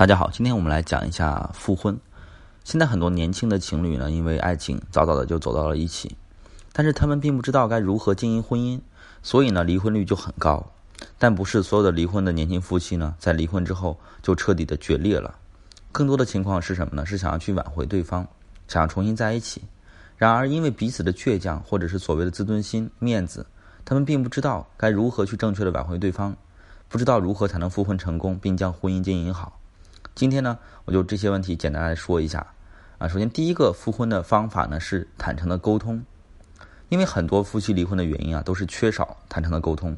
大家好，今天我们来讲一下复婚。现在很多年轻的情侣呢，因为爱情早早的就走到了一起，但是他们并不知道该如何经营婚姻，所以呢，离婚率就很高。但不是所有的离婚的年轻夫妻呢，在离婚之后就彻底的决裂了。更多的情况是什么呢？是想要去挽回对方，想要重新在一起。然而，因为彼此的倔强，或者是所谓的自尊心、面子，他们并不知道该如何去正确的挽回对方，不知道如何才能复婚成功，并将婚姻经营好。今天呢，我就这些问题简单来说一下啊。首先，第一个复婚的方法呢是坦诚的沟通，因为很多夫妻离婚的原因啊，都是缺少坦诚的沟通，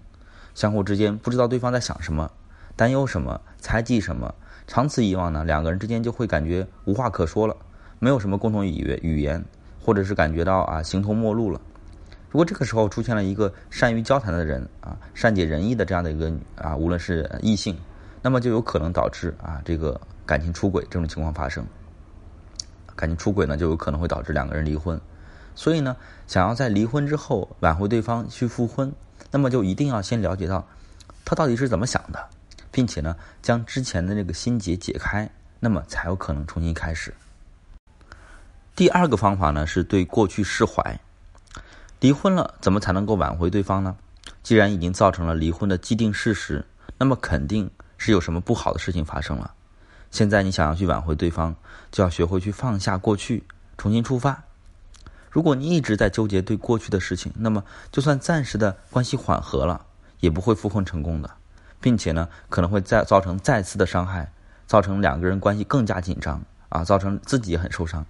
相互之间不知道对方在想什么，担忧什么，猜忌什么，长此以往呢，两个人之间就会感觉无话可说了，没有什么共同语语言，或者是感觉到啊形同陌路了。如果这个时候出现了一个善于交谈的人啊，善解人意的这样的一个啊，无论是异性，那么就有可能导致啊这个。感情出轨这种情况发生，感情出轨呢，就有可能会导致两个人离婚。所以呢，想要在离婚之后挽回对方去复婚，那么就一定要先了解到他到底是怎么想的，并且呢，将之前的那个心结解开，那么才有可能重新开始。第二个方法呢，是对过去释怀。离婚了，怎么才能够挽回对方呢？既然已经造成了离婚的既定事实，那么肯定是有什么不好的事情发生了。现在你想要去挽回对方，就要学会去放下过去，重新出发。如果你一直在纠结对过去的事情，那么就算暂时的关系缓和了，也不会复婚成功的，并且呢，可能会再造成再次的伤害，造成两个人关系更加紧张啊，造成自己也很受伤。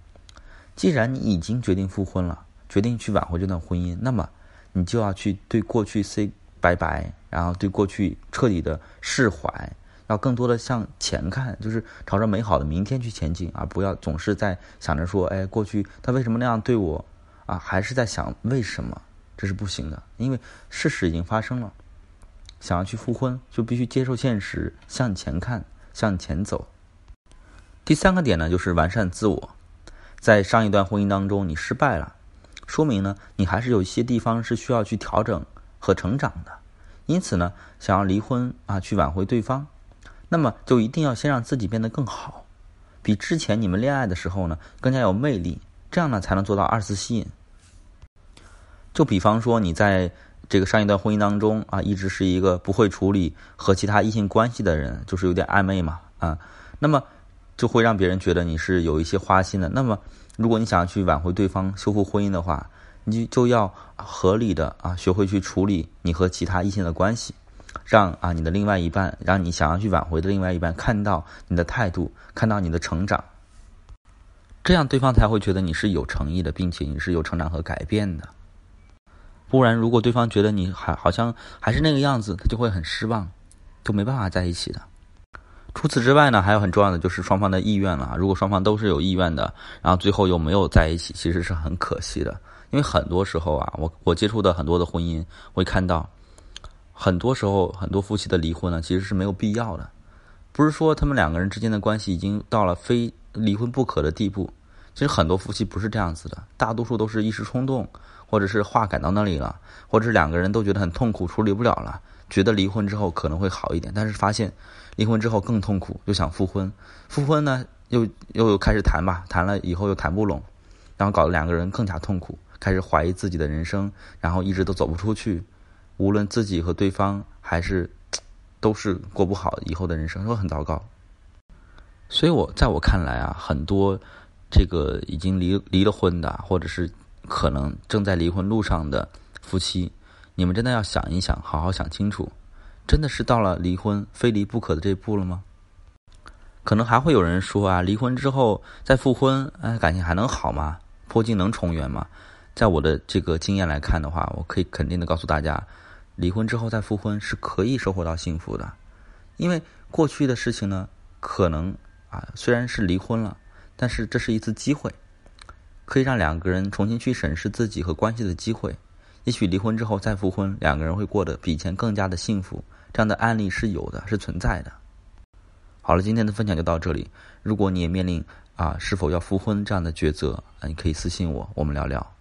既然你已经决定复婚了，决定去挽回这段婚姻，那么你就要去对过去 say 拜拜，然后对过去彻底的释怀。要更多的向前看，就是朝着美好的明天去前进而！不要总是在想着说，哎，过去他为什么那样对我啊？还是在想为什么？这是不行的，因为事实已经发生了。想要去复婚，就必须接受现实，向前看，向前走。第三个点呢，就是完善自我。在上一段婚姻当中，你失败了，说明呢，你还是有一些地方是需要去调整和成长的。因此呢，想要离婚啊，去挽回对方。那么就一定要先让自己变得更好，比之前你们恋爱的时候呢更加有魅力，这样呢才能做到二次吸引。就比方说你在这个上一段婚姻当中啊，一直是一个不会处理和其他异性关系的人，就是有点暧昧嘛啊，那么就会让别人觉得你是有一些花心的。那么如果你想要去挽回对方、修复婚姻的话，你就要合理的啊学会去处理你和其他异性的关系。让啊你的另外一半，让你想要去挽回的另外一半看到你的态度，看到你的成长，这样对方才会觉得你是有诚意的，并且你是有成长和改变的。不然，如果对方觉得你还好像还是那个样子，他就会很失望，就没办法在一起的。除此之外呢，还有很重要的就是双方的意愿了。如果双方都是有意愿的，然后最后又没有在一起，其实是很可惜的。因为很多时候啊，我我接触的很多的婚姻会看到。很多时候，很多夫妻的离婚呢，其实是没有必要的。不是说他们两个人之间的关系已经到了非离婚不可的地步。其实很多夫妻不是这样子的，大多数都是一时冲动，或者是话赶到那里了，或者是两个人都觉得很痛苦，处理不了了，觉得离婚之后可能会好一点，但是发现离婚之后更痛苦，又想复婚。复婚呢，又又开始谈吧，谈了以后又谈不拢，然后搞得两个人更加痛苦，开始怀疑自己的人生，然后一直都走不出去。无论自己和对方还是，都是过不好以后的人生，都很糟糕。所以，我在我看来啊，很多这个已经离离了婚的，或者是可能正在离婚路上的夫妻，你们真的要想一想，好好想清楚，真的是到了离婚非离不可的这一步了吗？可能还会有人说啊，离婚之后再复婚，哎，感情还能好吗？破镜能重圆吗？在我的这个经验来看的话，我可以肯定的告诉大家。离婚之后再复婚是可以收获到幸福的，因为过去的事情呢，可能啊虽然是离婚了，但是这是一次机会，可以让两个人重新去审视自己和关系的机会。也许离婚之后再复婚，两个人会过得比以前更加的幸福。这样的案例是有的，是存在的。好了，今天的分享就到这里。如果你也面临啊是否要复婚这样的抉择，你可以私信我，我们聊聊。